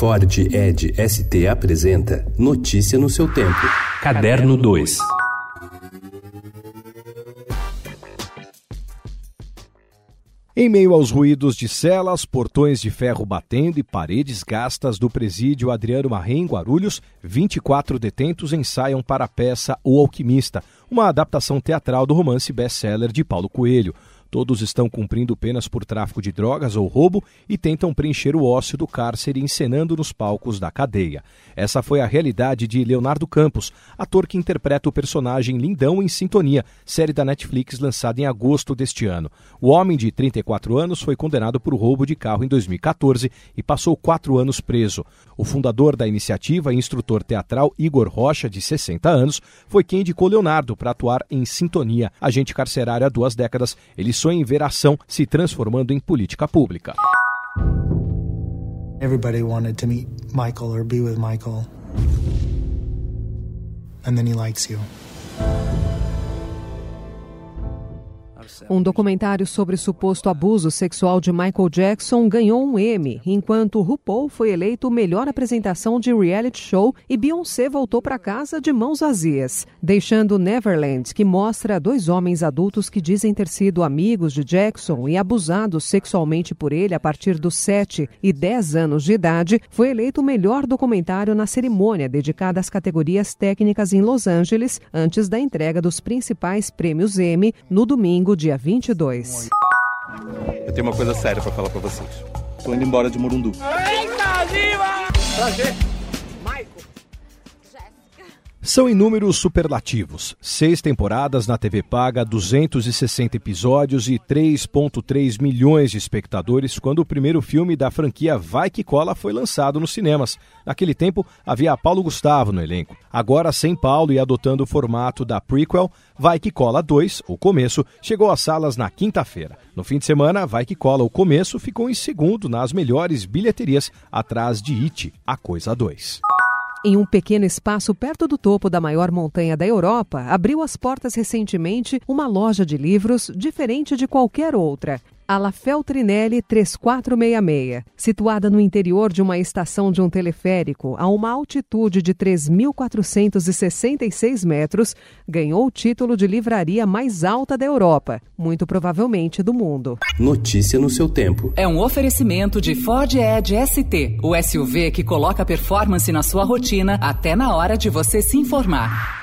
Ford Ed ST apresenta Notícia no seu tempo. Caderno 2. Em meio aos ruídos de celas, portões de ferro batendo e paredes gastas do presídio Adriano Marrem em Guarulhos, 24 detentos ensaiam para a peça O Alquimista, uma adaptação teatral do romance best-seller de Paulo Coelho. Todos estão cumprindo penas por tráfico de drogas ou roubo e tentam preencher o ócio do cárcere encenando nos palcos da cadeia. Essa foi a realidade de Leonardo Campos, ator que interpreta o personagem Lindão em Sintonia, série da Netflix lançada em agosto deste ano. O homem de 34 anos foi condenado por roubo de carro em 2014 e passou quatro anos preso. O fundador da iniciativa e instrutor teatral Igor Rocha, de 60 anos, foi quem indicou Leonardo para atuar em Sintonia, agente carcerário há duas décadas. Ele sonha em ver a ação se transformando em política pública. Everybody wanted to meet Michael or be with Michael. And then he likes you. Um documentário sobre suposto abuso sexual de Michael Jackson ganhou um Emmy, enquanto RuPaul foi eleito melhor apresentação de reality show e Beyoncé voltou para casa de mãos vazias, deixando Neverland, que mostra dois homens adultos que dizem ter sido amigos de Jackson e abusados sexualmente por ele a partir dos 7 e 10 anos de idade, foi eleito o melhor documentário na cerimônia dedicada às categorias técnicas em Los Angeles, antes da entrega dos principais prêmios Emmy no domingo, dia 22. Eu tenho uma coisa séria para falar para vocês. Tô indo embora de Murundu. Eita, viva! Prazer. São inúmeros superlativos. Seis temporadas na TV paga, 260 episódios e 3,3 milhões de espectadores quando o primeiro filme da franquia Vai Que Cola foi lançado nos cinemas. Naquele tempo, havia Paulo Gustavo no elenco. Agora, sem Paulo e adotando o formato da prequel, Vai Que Cola 2, o começo, chegou às salas na quinta-feira. No fim de semana, Vai Que Cola, o começo, ficou em segundo nas melhores bilheterias, atrás de It, a Coisa 2. Em um pequeno espaço perto do topo da maior montanha da Europa, abriu as portas recentemente uma loja de livros diferente de qualquer outra a La Feltrinelli 3466, situada no interior de uma estação de um teleférico a uma altitude de 3.466 metros, ganhou o título de livraria mais alta da Europa, muito provavelmente do mundo. Notícia no seu tempo. É um oferecimento de Ford Edge ST, o SUV que coloca performance na sua rotina até na hora de você se informar.